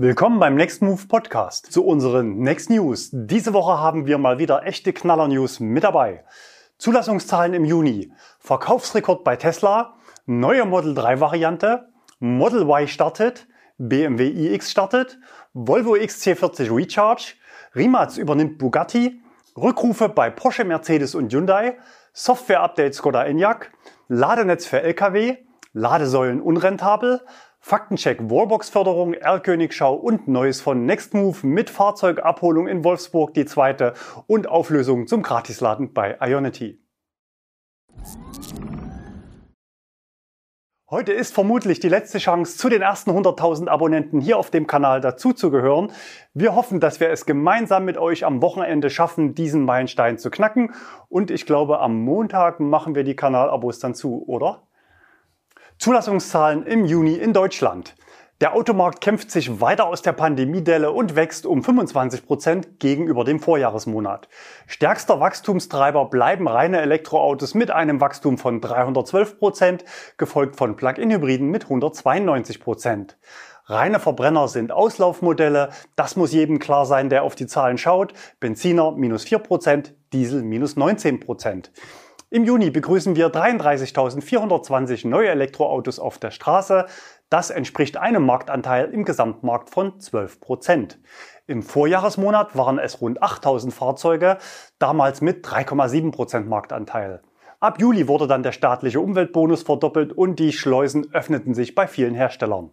Willkommen beim Next Move Podcast. Zu unseren Next News. Diese Woche haben wir mal wieder echte Knaller-News mit dabei. Zulassungszahlen im Juni, Verkaufsrekord bei Tesla, neue Model 3 Variante, Model Y startet, BMW iX startet, Volvo XC40 Recharge, Rimac übernimmt Bugatti, Rückrufe bei Porsche, Mercedes und Hyundai, Software-Update Skoda Enyaq, Ladenetz für Lkw, Ladesäulen unrentabel, Faktencheck Wallbox-Förderung, Erlkönigschau und Neues von Nextmove mit Fahrzeugabholung in Wolfsburg die zweite und Auflösung zum Gratisladen bei Ionity. Heute ist vermutlich die letzte Chance, zu den ersten 100.000 Abonnenten hier auf dem Kanal dazuzugehören. Wir hoffen, dass wir es gemeinsam mit euch am Wochenende schaffen, diesen Meilenstein zu knacken. Und ich glaube, am Montag machen wir die Kanalabos dann zu, oder? Zulassungszahlen im Juni in Deutschland. Der Automarkt kämpft sich weiter aus der Pandemiedelle und wächst um 25 Prozent gegenüber dem Vorjahresmonat. Stärkster Wachstumstreiber bleiben reine Elektroautos mit einem Wachstum von 312 Prozent, gefolgt von Plug-in-Hybriden mit 192 Prozent. Reine Verbrenner sind Auslaufmodelle, das muss jedem klar sein, der auf die Zahlen schaut. Benziner minus 4 Prozent, Diesel minus 19 Prozent. Im Juni begrüßen wir 33.420 neue Elektroautos auf der Straße. Das entspricht einem Marktanteil im Gesamtmarkt von 12 Prozent. Im Vorjahresmonat waren es rund 8.000 Fahrzeuge, damals mit 3,7 Prozent Marktanteil. Ab Juli wurde dann der staatliche Umweltbonus verdoppelt und die Schleusen öffneten sich bei vielen Herstellern.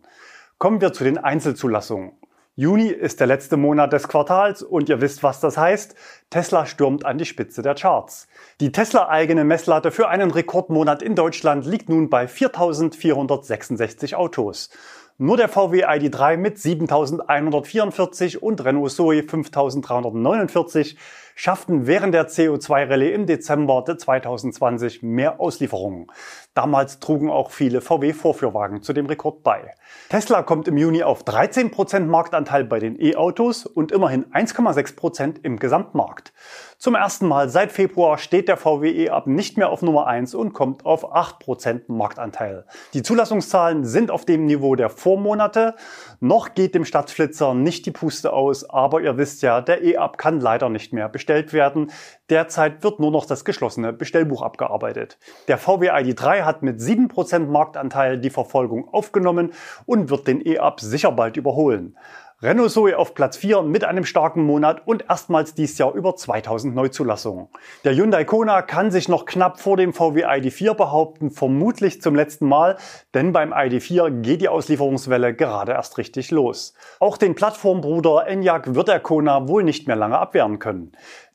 Kommen wir zu den Einzelzulassungen. Juni ist der letzte Monat des Quartals und ihr wisst, was das heißt. Tesla stürmt an die Spitze der Charts. Die Tesla-eigene Messlatte für einen Rekordmonat in Deutschland liegt nun bei 4.466 Autos. Nur der VW ID3 mit 7.144 und Renault Zoe 5.349 schafften während der CO2-Rallye im Dezember 2020 mehr Auslieferungen. Damals trugen auch viele VW-Vorführwagen zu dem Rekord bei. Tesla kommt im Juni auf 13% Marktanteil bei den E-Autos und immerhin 1,6% im Gesamtmarkt. Zum ersten Mal seit Februar steht der VW E-Up nicht mehr auf Nummer 1 und kommt auf 8% Marktanteil. Die Zulassungszahlen sind auf dem Niveau der Vormonate. Noch geht dem Stadtflitzer nicht die Puste aus, aber ihr wisst ja, der E-Up kann leider nicht mehr bestellt werden. Derzeit wird nur noch das geschlossene Bestellbuch abgearbeitet. Der VW ID3 hat mit 7% Marktanteil die Verfolgung aufgenommen und wird den E-Up sicher bald überholen. Renault Zoe auf Platz 4 mit einem starken Monat und erstmals dies Jahr über 2000 Neuzulassungen. Der Hyundai Kona kann sich noch knapp vor dem VW ID4 behaupten, vermutlich zum letzten Mal, denn beim ID4 geht die Auslieferungswelle gerade erst richtig los. Auch den Plattformbruder Enyaq wird der Kona wohl nicht mehr lange abwehren können.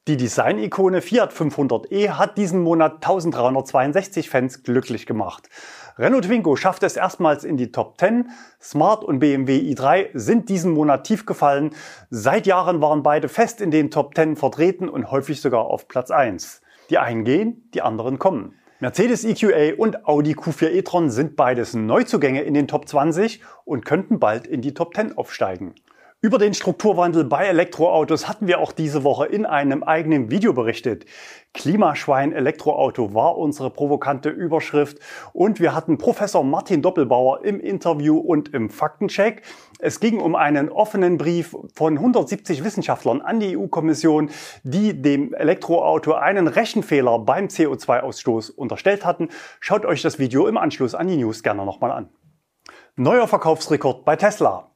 Die Design-Ikone Fiat 500e hat diesen Monat 1362 Fans glücklich gemacht. Renault Twingo schafft es erstmals in die Top 10. Smart und BMW i3 sind diesen Monat tief gefallen. Seit Jahren waren beide fest in den Top 10 vertreten und häufig sogar auf Platz 1. Die einen gehen, die anderen kommen. Mercedes EQA und Audi Q4 e-tron sind beides Neuzugänge in den Top 20 und könnten bald in die Top 10 aufsteigen. Über den Strukturwandel bei Elektroautos hatten wir auch diese Woche in einem eigenen Video berichtet. Klimaschwein Elektroauto war unsere provokante Überschrift und wir hatten Professor Martin Doppelbauer im Interview und im Faktencheck. Es ging um einen offenen Brief von 170 Wissenschaftlern an die EU-Kommission, die dem Elektroauto einen Rechenfehler beim CO2-Ausstoß unterstellt hatten. Schaut euch das Video im Anschluss an die News gerne nochmal an. Neuer Verkaufsrekord bei Tesla.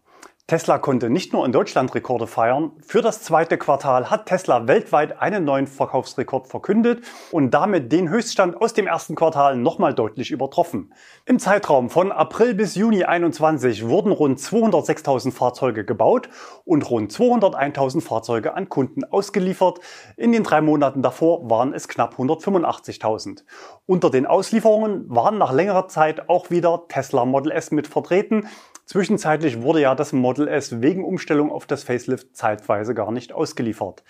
Tesla konnte nicht nur in Deutschland Rekorde feiern. Für das zweite Quartal hat Tesla weltweit einen neuen Verkaufsrekord verkündet und damit den Höchststand aus dem ersten Quartal nochmal deutlich übertroffen. Im Zeitraum von April bis Juni 21 wurden rund 206.000 Fahrzeuge gebaut und rund 201.000 Fahrzeuge an Kunden ausgeliefert. In den drei Monaten davor waren es knapp 185.000. Unter den Auslieferungen waren nach längerer Zeit auch wieder Tesla Model S mit vertreten. Zwischenzeitlich wurde ja das Model S wegen Umstellung auf das Facelift zeitweise gar nicht ausgeliefert.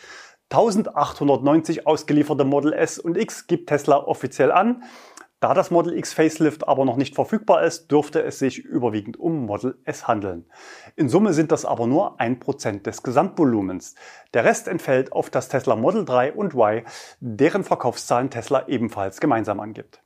1890 ausgelieferte Model S und X gibt Tesla offiziell an. Da das Model X Facelift aber noch nicht verfügbar ist, dürfte es sich überwiegend um Model S handeln. In Summe sind das aber nur ein Prozent des Gesamtvolumens. Der Rest entfällt auf das Tesla Model 3 und Y, deren Verkaufszahlen Tesla ebenfalls gemeinsam angibt.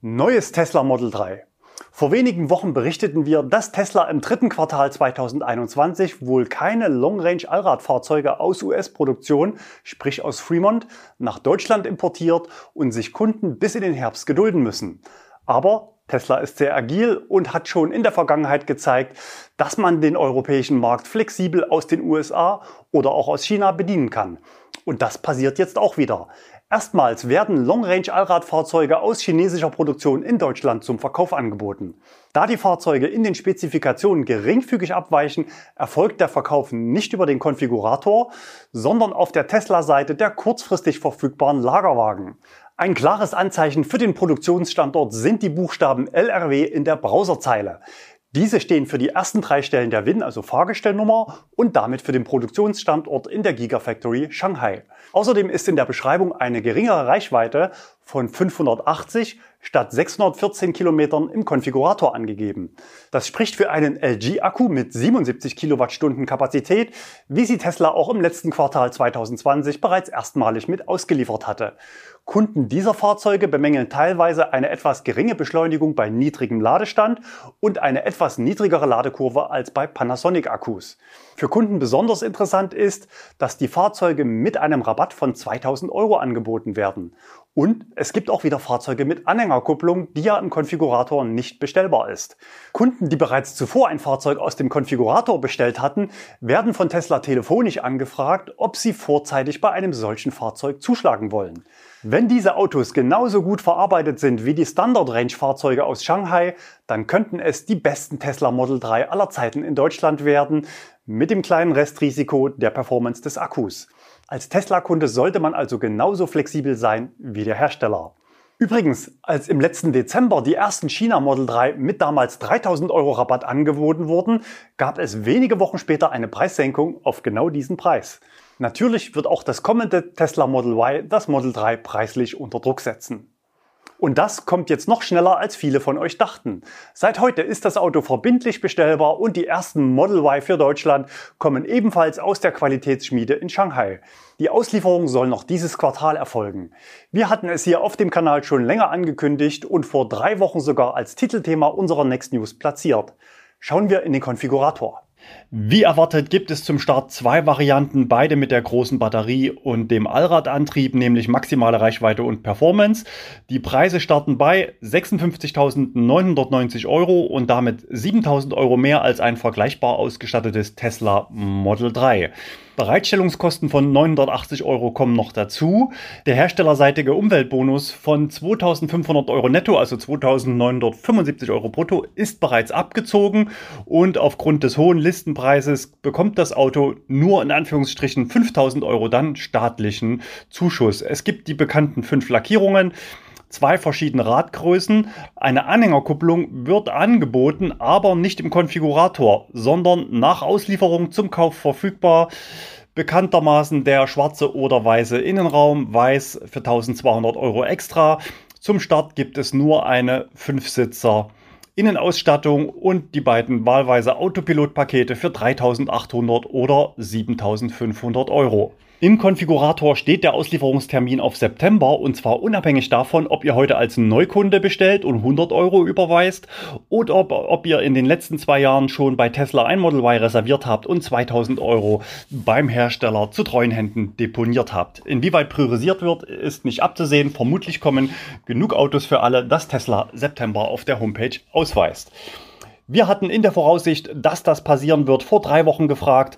Neues Tesla Model 3. Vor wenigen Wochen berichteten wir, dass Tesla im dritten Quartal 2021 wohl keine Long-Range-Allradfahrzeuge aus US-Produktion, sprich aus Fremont, nach Deutschland importiert und sich Kunden bis in den Herbst gedulden müssen. Aber Tesla ist sehr agil und hat schon in der Vergangenheit gezeigt, dass man den europäischen Markt flexibel aus den USA oder auch aus China bedienen kann. Und das passiert jetzt auch wieder. Erstmals werden Long-Range-Allradfahrzeuge aus chinesischer Produktion in Deutschland zum Verkauf angeboten. Da die Fahrzeuge in den Spezifikationen geringfügig abweichen, erfolgt der Verkauf nicht über den Konfigurator, sondern auf der Tesla-Seite der kurzfristig verfügbaren Lagerwagen. Ein klares Anzeichen für den Produktionsstandort sind die Buchstaben LRW in der Browserzeile. Diese stehen für die ersten drei Stellen der WIN, also Fahrgestellnummer, und damit für den Produktionsstandort in der Gigafactory Shanghai. Außerdem ist in der Beschreibung eine geringere Reichweite von 580 statt 614 Kilometern im Konfigurator angegeben. Das spricht für einen LG-Akku mit 77 Kilowattstunden Kapazität, wie sie Tesla auch im letzten Quartal 2020 bereits erstmalig mit ausgeliefert hatte. Kunden dieser Fahrzeuge bemängeln teilweise eine etwas geringe Beschleunigung bei niedrigem Ladestand und eine etwas niedrigere Ladekurve als bei Panasonic-Akkus. Für Kunden besonders interessant ist, dass die Fahrzeuge mit einem Rabatt von 2000 Euro angeboten werden. Und es gibt auch wieder Fahrzeuge mit Anhängerkupplung, die ja im Konfigurator nicht bestellbar ist. Kunden, die bereits zuvor ein Fahrzeug aus dem Konfigurator bestellt hatten, werden von Tesla telefonisch angefragt, ob sie vorzeitig bei einem solchen Fahrzeug zuschlagen wollen. Wenn diese Autos genauso gut verarbeitet sind wie die Standard-Range-Fahrzeuge aus Shanghai, dann könnten es die besten Tesla Model 3 aller Zeiten in Deutschland werden, mit dem kleinen Restrisiko der Performance des Akkus. Als Tesla-Kunde sollte man also genauso flexibel sein wie der Hersteller. Übrigens, als im letzten Dezember die ersten China Model 3 mit damals 3000 Euro Rabatt angeboten wurden, gab es wenige Wochen später eine Preissenkung auf genau diesen Preis. Natürlich wird auch das kommende Tesla Model Y das Model 3 preislich unter Druck setzen. Und das kommt jetzt noch schneller, als viele von euch dachten. Seit heute ist das Auto verbindlich bestellbar und die ersten Model Y für Deutschland kommen ebenfalls aus der Qualitätsschmiede in Shanghai. Die Auslieferung soll noch dieses Quartal erfolgen. Wir hatten es hier auf dem Kanal schon länger angekündigt und vor drei Wochen sogar als Titelthema unserer Next News platziert. Schauen wir in den Konfigurator. Wie erwartet gibt es zum Start zwei Varianten, beide mit der großen Batterie und dem Allradantrieb, nämlich maximale Reichweite und Performance. Die Preise starten bei 56.990 Euro und damit 7.000 Euro mehr als ein vergleichbar ausgestattetes Tesla Model 3. Bereitstellungskosten von 980 Euro kommen noch dazu. Der herstellerseitige Umweltbonus von 2500 Euro netto, also 2975 Euro brutto, ist bereits abgezogen und aufgrund des hohen Listenpreises bekommt das Auto nur in Anführungsstrichen 5000 Euro dann staatlichen Zuschuss. Es gibt die bekannten fünf Lackierungen zwei verschiedene Radgrößen. Eine Anhängerkupplung wird angeboten, aber nicht im Konfigurator, sondern nach Auslieferung zum Kauf verfügbar. Bekanntermaßen der schwarze oder weiße Innenraum, weiß für 1200 Euro extra. Zum Start gibt es nur eine 5-Sitzer Innenausstattung und die beiden wahlweise Autopilot-Pakete für 3800 oder 7500 Euro. Im Konfigurator steht der Auslieferungstermin auf September und zwar unabhängig davon, ob ihr heute als Neukunde bestellt und 100 Euro überweist oder ob, ob ihr in den letzten zwei Jahren schon bei Tesla ein Model Y reserviert habt und 2000 Euro beim Hersteller zu treuen Händen deponiert habt. Inwieweit priorisiert wird, ist nicht abzusehen. Vermutlich kommen genug Autos für alle, dass Tesla September auf der Homepage ausweist. Wir hatten in der Voraussicht, dass das passieren wird, vor drei Wochen gefragt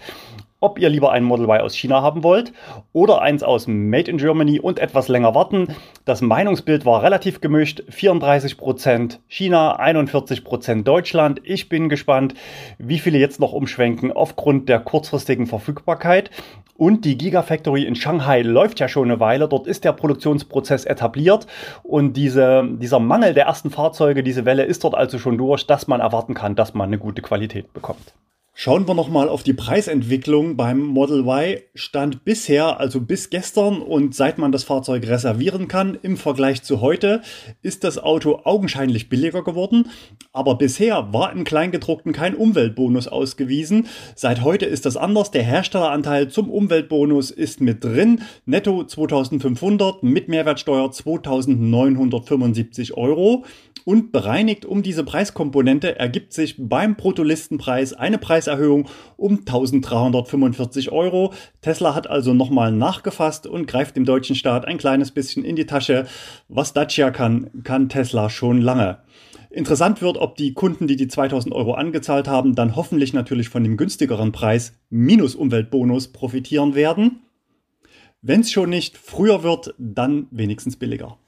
ob ihr lieber ein Model Y aus China haben wollt oder eins aus Made in Germany und etwas länger warten. Das Meinungsbild war relativ gemischt. 34% China, 41% Deutschland. Ich bin gespannt, wie viele jetzt noch umschwenken aufgrund der kurzfristigen Verfügbarkeit. Und die Gigafactory in Shanghai läuft ja schon eine Weile. Dort ist der Produktionsprozess etabliert und diese, dieser Mangel der ersten Fahrzeuge, diese Welle ist dort also schon durch, dass man erwarten kann, dass man eine gute Qualität bekommt. Schauen wir nochmal auf die Preisentwicklung beim Model Y. Stand bisher, also bis gestern und seit man das Fahrzeug reservieren kann, im Vergleich zu heute, ist das Auto augenscheinlich billiger geworden. Aber bisher war im Kleingedruckten kein Umweltbonus ausgewiesen. Seit heute ist das anders. Der Herstelleranteil zum Umweltbonus ist mit drin. Netto 2500, mit Mehrwertsteuer 2975 Euro. Und bereinigt um diese Preiskomponente ergibt sich beim Bruttolistenpreis eine Preiserhöhung um 1345 Euro. Tesla hat also nochmal nachgefasst und greift dem deutschen Staat ein kleines bisschen in die Tasche. Was Dacia kann, kann Tesla schon lange. Interessant wird, ob die Kunden, die die 2000 Euro angezahlt haben, dann hoffentlich natürlich von dem günstigeren Preis minus Umweltbonus profitieren werden. Wenn es schon nicht früher wird, dann wenigstens billiger.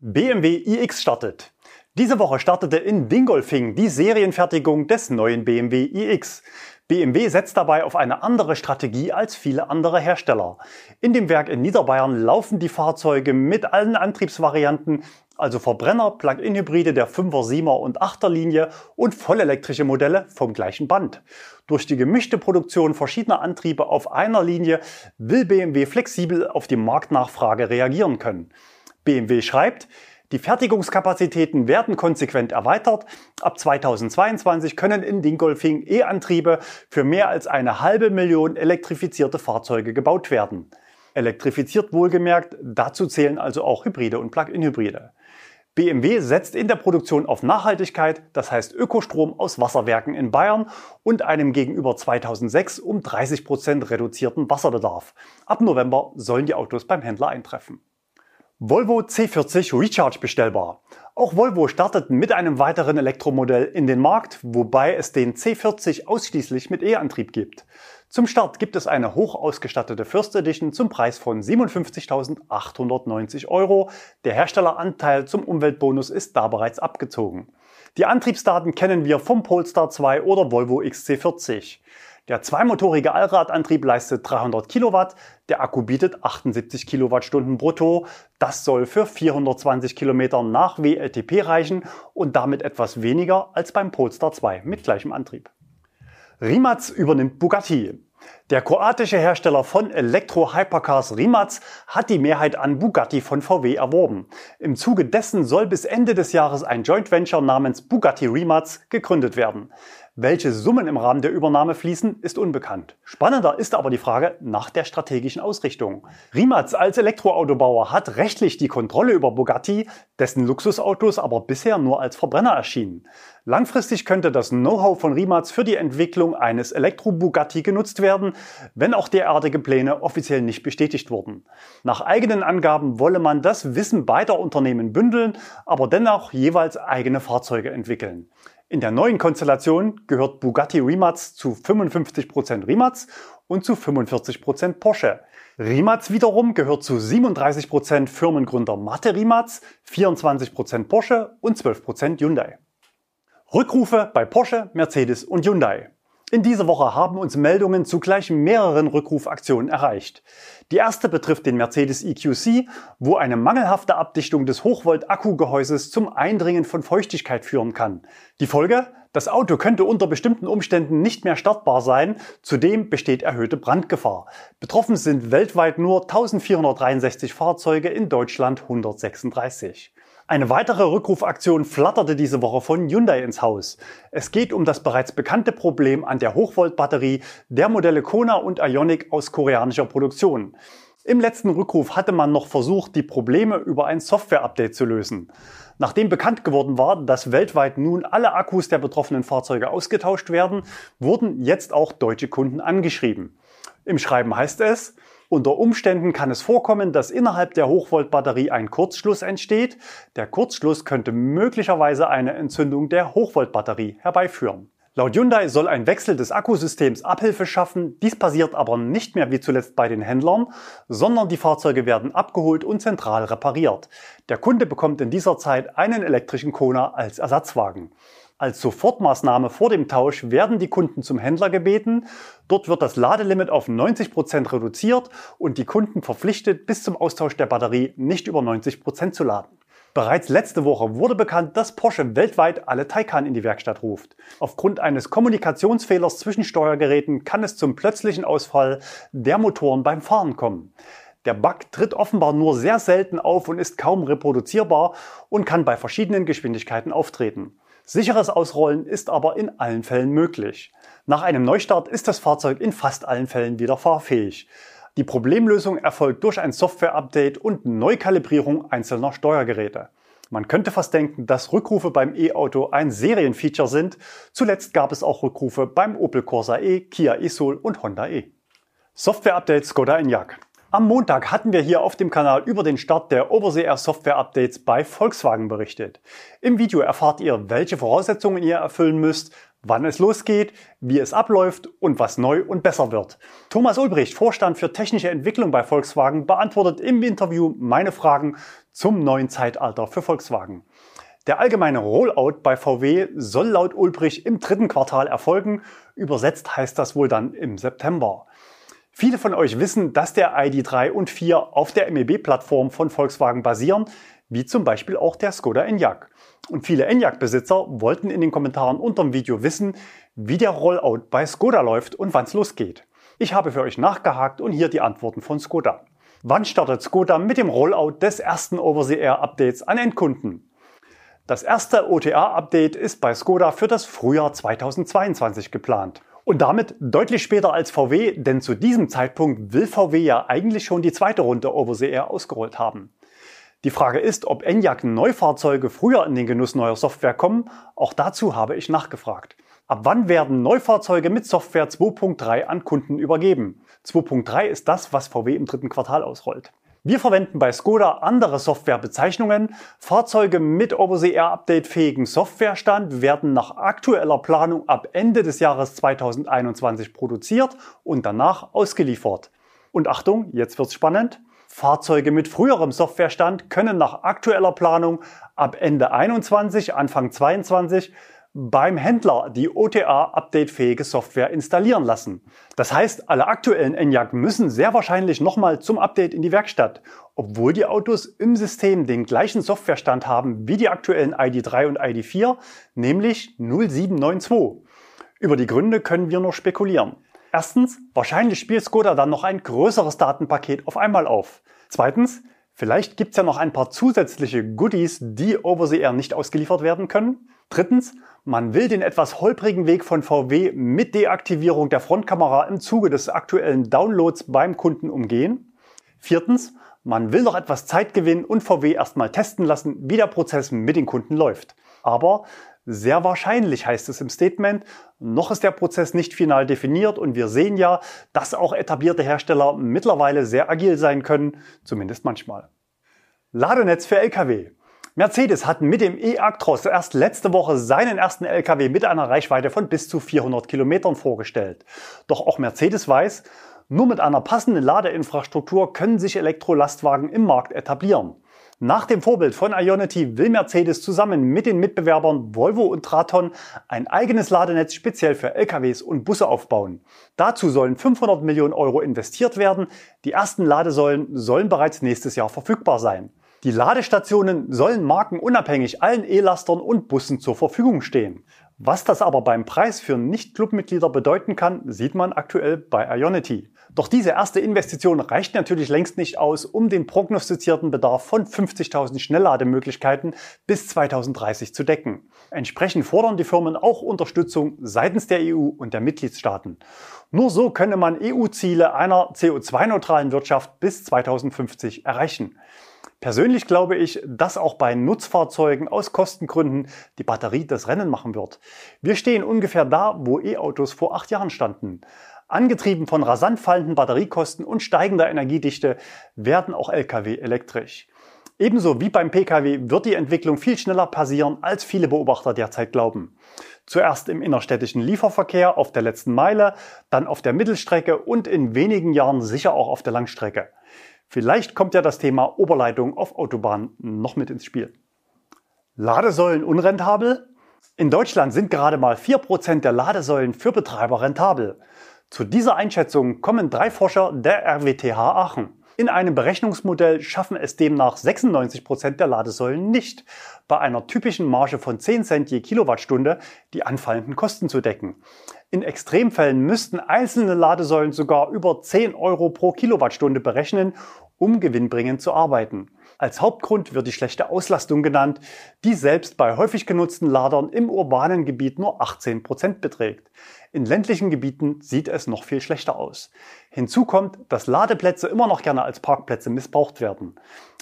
BMW iX startet. Diese Woche startete in Dingolfing die Serienfertigung des neuen BMW iX. BMW setzt dabei auf eine andere Strategie als viele andere Hersteller. In dem Werk in Niederbayern laufen die Fahrzeuge mit allen Antriebsvarianten, also Verbrenner, Plug-in-Hybride der 5er, 7er und 8er Linie und vollelektrische Modelle vom gleichen Band. Durch die gemischte Produktion verschiedener Antriebe auf einer Linie will BMW flexibel auf die Marktnachfrage reagieren können. BMW schreibt, die Fertigungskapazitäten werden konsequent erweitert. Ab 2022 können in Dingolfing E-Antriebe für mehr als eine halbe Million elektrifizierte Fahrzeuge gebaut werden. Elektrifiziert wohlgemerkt, dazu zählen also auch Hybride und Plug-in-Hybride. BMW setzt in der Produktion auf Nachhaltigkeit, das heißt Ökostrom aus Wasserwerken in Bayern und einem gegenüber 2006 um 30 Prozent reduzierten Wasserbedarf. Ab November sollen die Autos beim Händler eintreffen. Volvo C40 Recharge bestellbar. Auch Volvo startet mit einem weiteren Elektromodell in den Markt, wobei es den C40 ausschließlich mit E-Antrieb gibt. Zum Start gibt es eine hoch ausgestattete First Edition zum Preis von 57.890 Euro. Der Herstelleranteil zum Umweltbonus ist da bereits abgezogen. Die Antriebsdaten kennen wir vom Polestar 2 oder Volvo XC40. Der zweimotorige Allradantrieb leistet 300 Kilowatt, der Akku bietet 78 Kilowattstunden brutto. Das soll für 420 Kilometer nach WLTP reichen und damit etwas weniger als beim Polestar 2 mit gleichem Antrieb. Rimac übernimmt Bugatti. Der kroatische Hersteller von Elektro-Hypercars Rimac hat die Mehrheit an Bugatti von VW erworben. Im Zuge dessen soll bis Ende des Jahres ein Joint Venture namens Bugatti Rimac gegründet werden. Welche Summen im Rahmen der Übernahme fließen, ist unbekannt. Spannender ist aber die Frage nach der strategischen Ausrichtung. Rimac als Elektroautobauer hat rechtlich die Kontrolle über Bugatti, dessen Luxusautos aber bisher nur als Verbrenner erschienen. Langfristig könnte das Know-how von Rimac für die Entwicklung eines Elektro-Bugatti genutzt werden, wenn auch derartige Pläne offiziell nicht bestätigt wurden. Nach eigenen Angaben wolle man das Wissen beider Unternehmen bündeln, aber dennoch jeweils eigene Fahrzeuge entwickeln. In der neuen Konstellation gehört Bugatti Rimac zu 55% Rimac und zu 45% Porsche. Rimac wiederum gehört zu 37% Firmengründer Mate Rimac, 24% Porsche und 12% Hyundai. Rückrufe bei Porsche, Mercedes und Hyundai. In dieser Woche haben uns Meldungen zu gleich mehreren Rückrufaktionen erreicht. Die erste betrifft den Mercedes EQC, wo eine mangelhafte Abdichtung des Hochvolt-Akkugehäuses zum Eindringen von Feuchtigkeit führen kann. Die Folge? Das Auto könnte unter bestimmten Umständen nicht mehr startbar sein, zudem besteht erhöhte Brandgefahr. Betroffen sind weltweit nur 1463 Fahrzeuge, in Deutschland 136. Eine weitere Rückrufaktion flatterte diese Woche von Hyundai ins Haus. Es geht um das bereits bekannte Problem an der Hochvoltbatterie der Modelle Kona und Ioniq aus koreanischer Produktion. Im letzten Rückruf hatte man noch versucht, die Probleme über ein Software-Update zu lösen. Nachdem bekannt geworden war, dass weltweit nun alle Akkus der betroffenen Fahrzeuge ausgetauscht werden, wurden jetzt auch deutsche Kunden angeschrieben. Im Schreiben heißt es, unter Umständen kann es vorkommen, dass innerhalb der Hochvoltbatterie ein Kurzschluss entsteht. Der Kurzschluss könnte möglicherweise eine Entzündung der Hochvoltbatterie herbeiführen. Laut Hyundai soll ein Wechsel des Akkusystems Abhilfe schaffen. Dies passiert aber nicht mehr wie zuletzt bei den Händlern, sondern die Fahrzeuge werden abgeholt und zentral repariert. Der Kunde bekommt in dieser Zeit einen elektrischen Kona als Ersatzwagen. Als Sofortmaßnahme vor dem Tausch werden die Kunden zum Händler gebeten. Dort wird das Ladelimit auf 90 Prozent reduziert und die Kunden verpflichtet, bis zum Austausch der Batterie nicht über 90 Prozent zu laden. Bereits letzte Woche wurde bekannt, dass Porsche weltweit alle Taycan in die Werkstatt ruft. Aufgrund eines Kommunikationsfehlers zwischen Steuergeräten kann es zum plötzlichen Ausfall der Motoren beim Fahren kommen. Der Bug tritt offenbar nur sehr selten auf und ist kaum reproduzierbar und kann bei verschiedenen Geschwindigkeiten auftreten. Sicheres Ausrollen ist aber in allen Fällen möglich. Nach einem Neustart ist das Fahrzeug in fast allen Fällen wieder fahrfähig. Die Problemlösung erfolgt durch ein Software-Update und Neukalibrierung einzelner Steuergeräte. Man könnte fast denken, dass Rückrufe beim E-Auto ein Serienfeature sind. Zuletzt gab es auch Rückrufe beim Opel Corsa E, Kia e-Soul und Honda E. Software-Update Skoda Enyaq. Am Montag hatten wir hier auf dem Kanal über den Start der Overseer Software Updates bei Volkswagen berichtet. Im Video erfahrt ihr, welche Voraussetzungen ihr erfüllen müsst, wann es losgeht, wie es abläuft und was neu und besser wird. Thomas Ulbricht, Vorstand für technische Entwicklung bei Volkswagen, beantwortet im Interview meine Fragen zum neuen Zeitalter für Volkswagen. Der allgemeine Rollout bei VW soll laut Ulbricht im dritten Quartal erfolgen. Übersetzt heißt das wohl dann im September. Viele von euch wissen, dass der ID3 und 4 auf der MEB-Plattform von Volkswagen basieren, wie zum Beispiel auch der Skoda Enyaq. Und viele Enyaq-Besitzer wollten in den Kommentaren unter dem Video wissen, wie der Rollout bei Skoda läuft und wann es losgeht. Ich habe für euch nachgehakt und hier die Antworten von Skoda. Wann startet Skoda mit dem Rollout des ersten Over-the-Air-Updates an Endkunden? Das erste OTA-Update ist bei Skoda für das Frühjahr 2022 geplant. Und damit deutlich später als VW, denn zu diesem Zeitpunkt will VW ja eigentlich schon die zweite Runde Over-the-Air ausgerollt haben. Die Frage ist, ob Enyaq Neufahrzeuge früher in den Genuss neuer Software kommen. Auch dazu habe ich nachgefragt. Ab wann werden Neufahrzeuge mit Software 2.3 an Kunden übergeben? 2.3 ist das, was VW im dritten Quartal ausrollt. Wir verwenden bei Skoda andere Softwarebezeichnungen. Fahrzeuge mit Over-the-Air-Update-fähigen Softwarestand werden nach aktueller Planung ab Ende des Jahres 2021 produziert und danach ausgeliefert. Und Achtung, jetzt wird's spannend. Fahrzeuge mit früherem Softwarestand können nach aktueller Planung ab Ende 21, Anfang 22 beim Händler die OTA-updatefähige Software installieren lassen. Das heißt, alle aktuellen Enyaq müssen sehr wahrscheinlich nochmal zum Update in die Werkstatt, obwohl die Autos im System den gleichen Softwarestand haben wie die aktuellen ID3 und ID4, nämlich 0792. Über die Gründe können wir nur spekulieren. Erstens, wahrscheinlich spielt Skoda dann noch ein größeres Datenpaket auf einmal auf. Zweitens, vielleicht gibt's ja noch ein paar zusätzliche Goodies, die over the air nicht ausgeliefert werden können. Drittens, man will den etwas holprigen Weg von VW mit Deaktivierung der Frontkamera im Zuge des aktuellen Downloads beim Kunden umgehen. Viertens, man will noch etwas Zeit gewinnen und VW erstmal testen lassen, wie der Prozess mit den Kunden läuft. Aber sehr wahrscheinlich heißt es im Statement, noch ist der Prozess nicht final definiert und wir sehen ja, dass auch etablierte Hersteller mittlerweile sehr agil sein können, zumindest manchmal. Ladenetz für Lkw. Mercedes hat mit dem e-Actros erst letzte Woche seinen ersten Lkw mit einer Reichweite von bis zu 400 Kilometern vorgestellt. Doch auch Mercedes weiß, nur mit einer passenden Ladeinfrastruktur können sich Elektrolastwagen im Markt etablieren. Nach dem Vorbild von Ionity will Mercedes zusammen mit den Mitbewerbern Volvo und Traton ein eigenes Ladenetz speziell für LKWs und Busse aufbauen. Dazu sollen 500 Millionen Euro investiert werden. Die ersten Ladesäulen sollen bereits nächstes Jahr verfügbar sein. Die Ladestationen sollen markenunabhängig allen E-Lastern und Bussen zur Verfügung stehen. Was das aber beim Preis für Nicht-Clubmitglieder bedeuten kann, sieht man aktuell bei Ionity. Doch diese erste Investition reicht natürlich längst nicht aus, um den prognostizierten Bedarf von 50.000 Schnelllademöglichkeiten bis 2030 zu decken. Entsprechend fordern die Firmen auch Unterstützung seitens der EU und der Mitgliedstaaten. Nur so könne man EU-Ziele einer CO2-neutralen Wirtschaft bis 2050 erreichen. Persönlich glaube ich, dass auch bei Nutzfahrzeugen aus Kostengründen die Batterie das Rennen machen wird. Wir stehen ungefähr da, wo E-Autos vor acht Jahren standen. Angetrieben von rasant fallenden Batteriekosten und steigender Energiedichte werden auch Lkw elektrisch. Ebenso wie beim Pkw wird die Entwicklung viel schneller passieren, als viele Beobachter derzeit glauben. Zuerst im innerstädtischen Lieferverkehr auf der letzten Meile, dann auf der Mittelstrecke und in wenigen Jahren sicher auch auf der Langstrecke. Vielleicht kommt ja das Thema Oberleitung auf Autobahnen noch mit ins Spiel. Ladesäulen unrentabel? In Deutschland sind gerade mal 4% der Ladesäulen für Betreiber rentabel. Zu dieser Einschätzung kommen drei Forscher der RWTH Aachen. In einem Berechnungsmodell schaffen es demnach 96 Prozent der Ladesäulen nicht, bei einer typischen Marge von 10 Cent je Kilowattstunde die anfallenden Kosten zu decken. In Extremfällen müssten einzelne Ladesäulen sogar über 10 Euro pro Kilowattstunde berechnen, um gewinnbringend zu arbeiten. Als Hauptgrund wird die schlechte Auslastung genannt, die selbst bei häufig genutzten Ladern im urbanen Gebiet nur 18 Prozent beträgt. In ländlichen Gebieten sieht es noch viel schlechter aus. Hinzu kommt, dass Ladeplätze immer noch gerne als Parkplätze missbraucht werden.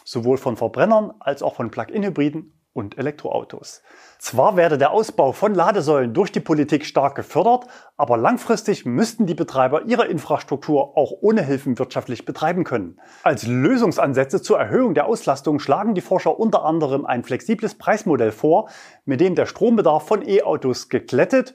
Sowohl von Verbrennern als auch von Plug-in-Hybriden und Elektroautos. Zwar werde der Ausbau von Ladesäulen durch die Politik stark gefördert, aber langfristig müssten die Betreiber ihre Infrastruktur auch ohne Hilfen wirtschaftlich betreiben können. Als Lösungsansätze zur Erhöhung der Auslastung schlagen die Forscher unter anderem ein flexibles Preismodell vor, mit dem der Strombedarf von E-Autos geklettet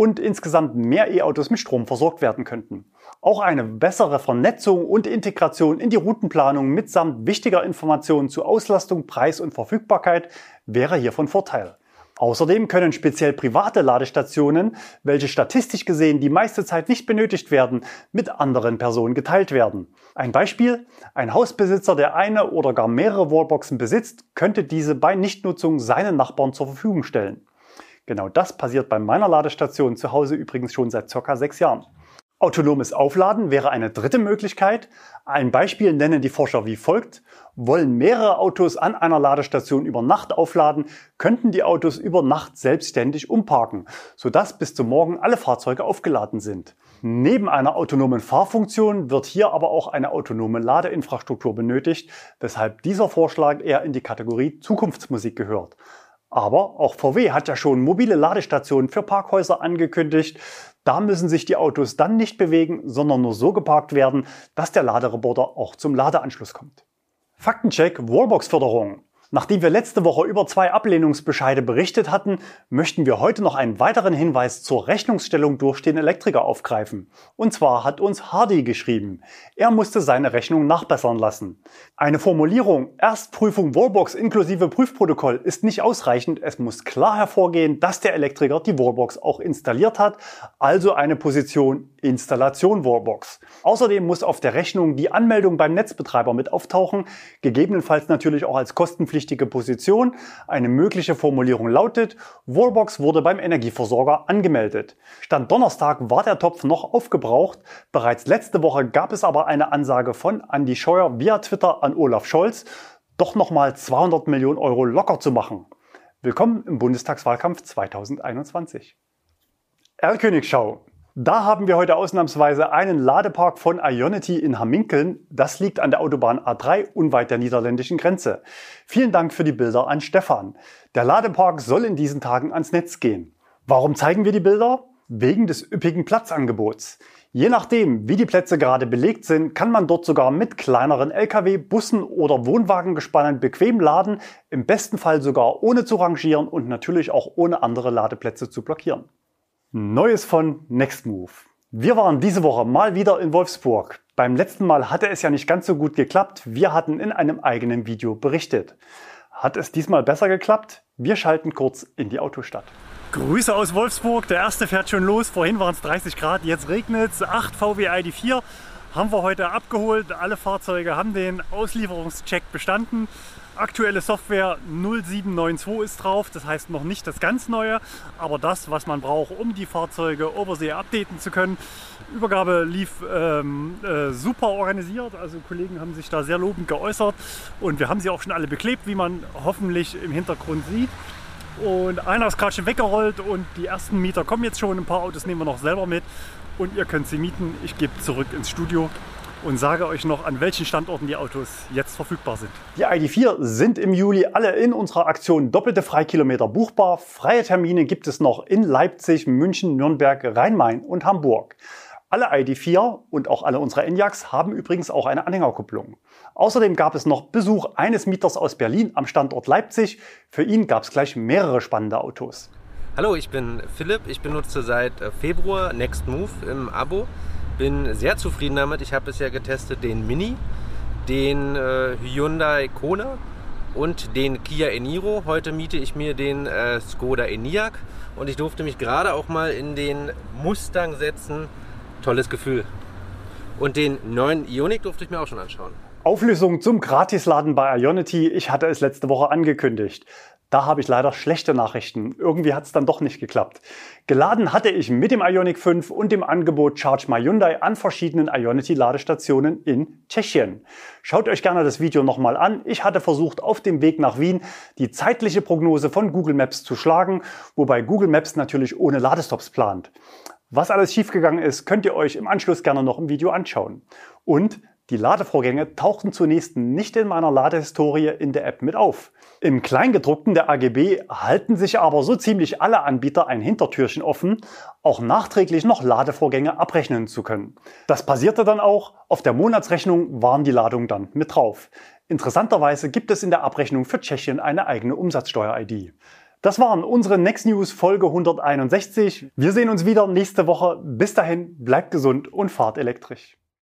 und insgesamt mehr E-Autos mit Strom versorgt werden könnten. Auch eine bessere Vernetzung und Integration in die Routenplanung mitsamt wichtiger Informationen zu Auslastung, Preis und Verfügbarkeit wäre hier von Vorteil. Außerdem können speziell private Ladestationen, welche statistisch gesehen die meiste Zeit nicht benötigt werden, mit anderen Personen geteilt werden. Ein Beispiel, ein Hausbesitzer, der eine oder gar mehrere Wallboxen besitzt, könnte diese bei Nichtnutzung seinen Nachbarn zur Verfügung stellen. Genau das passiert bei meiner Ladestation zu Hause übrigens schon seit circa sechs Jahren. Autonomes Aufladen wäre eine dritte Möglichkeit. Ein Beispiel nennen die Forscher wie folgt. Wollen mehrere Autos an einer Ladestation über Nacht aufladen, könnten die Autos über Nacht selbstständig umparken, sodass bis zum Morgen alle Fahrzeuge aufgeladen sind. Neben einer autonomen Fahrfunktion wird hier aber auch eine autonome Ladeinfrastruktur benötigt, weshalb dieser Vorschlag eher in die Kategorie Zukunftsmusik gehört. Aber auch VW hat ja schon mobile Ladestationen für Parkhäuser angekündigt. Da müssen sich die Autos dann nicht bewegen, sondern nur so geparkt werden, dass der Laderoboter auch zum Ladeanschluss kommt. Faktencheck Wallbox-Förderung. Nachdem wir letzte Woche über zwei Ablehnungsbescheide berichtet hatten, möchten wir heute noch einen weiteren Hinweis zur Rechnungsstellung durch den Elektriker aufgreifen. Und zwar hat uns Hardy geschrieben. Er musste seine Rechnung nachbessern lassen. Eine Formulierung Erstprüfung Wallbox inklusive Prüfprotokoll ist nicht ausreichend. Es muss klar hervorgehen, dass der Elektriker die Wallbox auch installiert hat, also eine Position Installation Wallbox. Außerdem muss auf der Rechnung die Anmeldung beim Netzbetreiber mit auftauchen, gegebenenfalls natürlich auch als kostenpflichtig wichtige Position. Eine mögliche Formulierung lautet, Wallbox wurde beim Energieversorger angemeldet. Stand Donnerstag war der Topf noch aufgebraucht. Bereits letzte Woche gab es aber eine Ansage von Andy Scheuer via Twitter an Olaf Scholz, doch nochmal 200 Millionen Euro locker zu machen. Willkommen im Bundestagswahlkampf 2021. Erlkönigschau. Da haben wir heute ausnahmsweise einen Ladepark von Ionity in Hamminkeln. Das liegt an der Autobahn A3 unweit der niederländischen Grenze. Vielen Dank für die Bilder an Stefan. Der Ladepark soll in diesen Tagen ans Netz gehen. Warum zeigen wir die Bilder? Wegen des üppigen Platzangebots. Je nachdem, wie die Plätze gerade belegt sind, kann man dort sogar mit kleineren Lkw, Bussen oder Wohnwagengespannen bequem laden, im besten Fall sogar ohne zu rangieren und natürlich auch ohne andere Ladeplätze zu blockieren. Neues von Nextmove. Wir waren diese Woche mal wieder in Wolfsburg. Beim letzten Mal hatte es ja nicht ganz so gut geklappt. Wir hatten in einem eigenen Video berichtet. Hat es diesmal besser geklappt? Wir schalten kurz in die Autostadt. Grüße aus Wolfsburg. Der erste fährt schon los. Vorhin waren es 30 Grad, jetzt regnet es. 8 VW ID4 haben wir heute abgeholt. Alle Fahrzeuge haben den Auslieferungscheck bestanden. Aktuelle Software 0792 ist drauf, das heißt noch nicht das ganz neue, aber das, was man braucht, um die Fahrzeuge Oversee updaten zu können. Übergabe lief ähm, äh, super organisiert, also Kollegen haben sich da sehr lobend geäußert und wir haben sie auch schon alle beklebt, wie man hoffentlich im Hintergrund sieht. Und einer ist gerade schon weggerollt und die ersten Mieter kommen jetzt schon. Ein paar Autos nehmen wir noch selber mit und ihr könnt sie mieten. Ich gebe zurück ins Studio und sage euch noch, an welchen Standorten die Autos jetzt verfügbar sind. Die ID4 sind im Juli alle in unserer Aktion Doppelte Freikilometer buchbar. Freie Termine gibt es noch in Leipzig, München, Nürnberg, Rhein-Main und Hamburg. Alle ID4 und auch alle unsere Enyaqs haben übrigens auch eine Anhängerkupplung. Außerdem gab es noch Besuch eines Mieters aus Berlin am Standort Leipzig. Für ihn gab es gleich mehrere spannende Autos. Hallo, ich bin Philipp. Ich benutze seit äh, Februar Next Move im Abo bin sehr zufrieden damit. Ich habe bisher getestet den Mini, den äh, Hyundai Kona und den Kia Eniro. Heute miete ich mir den äh, Skoda Enyaq und ich durfte mich gerade auch mal in den Mustang setzen. Tolles Gefühl. Und den neuen Ioniq durfte ich mir auch schon anschauen. Auflösung zum Gratisladen bei Ionity. Ich hatte es letzte Woche angekündigt. Da habe ich leider schlechte Nachrichten. Irgendwie hat es dann doch nicht geklappt. Geladen hatte ich mit dem Ionic 5 und dem Angebot Charge My Hyundai an verschiedenen Ionity-Ladestationen in Tschechien. Schaut euch gerne das Video nochmal an. Ich hatte versucht, auf dem Weg nach Wien die zeitliche Prognose von Google Maps zu schlagen, wobei Google Maps natürlich ohne Ladestops plant. Was alles schiefgegangen ist, könnt ihr euch im Anschluss gerne noch im Video anschauen. Und Die Ladevorgänge tauchten zunächst nicht in meiner Ladehistorie in der App mit auf. Im Kleingedruckten der AGB halten sich aber so ziemlich alle Anbieter ein Hintertürchen offen, auch nachträglich noch Ladevorgänge abrechnen zu können. Das passierte dann auch, auf der Monatsrechnung waren die Ladungen dann mit drauf. Interessanterweise gibt es in der Abrechnung für Tschechien eine eigene Umsatzsteuer-ID. Das waren unsere Next News Folge 161. Wir sehen uns wieder nächste Woche. Bis dahin, bleibt gesund und fahrt elektrisch.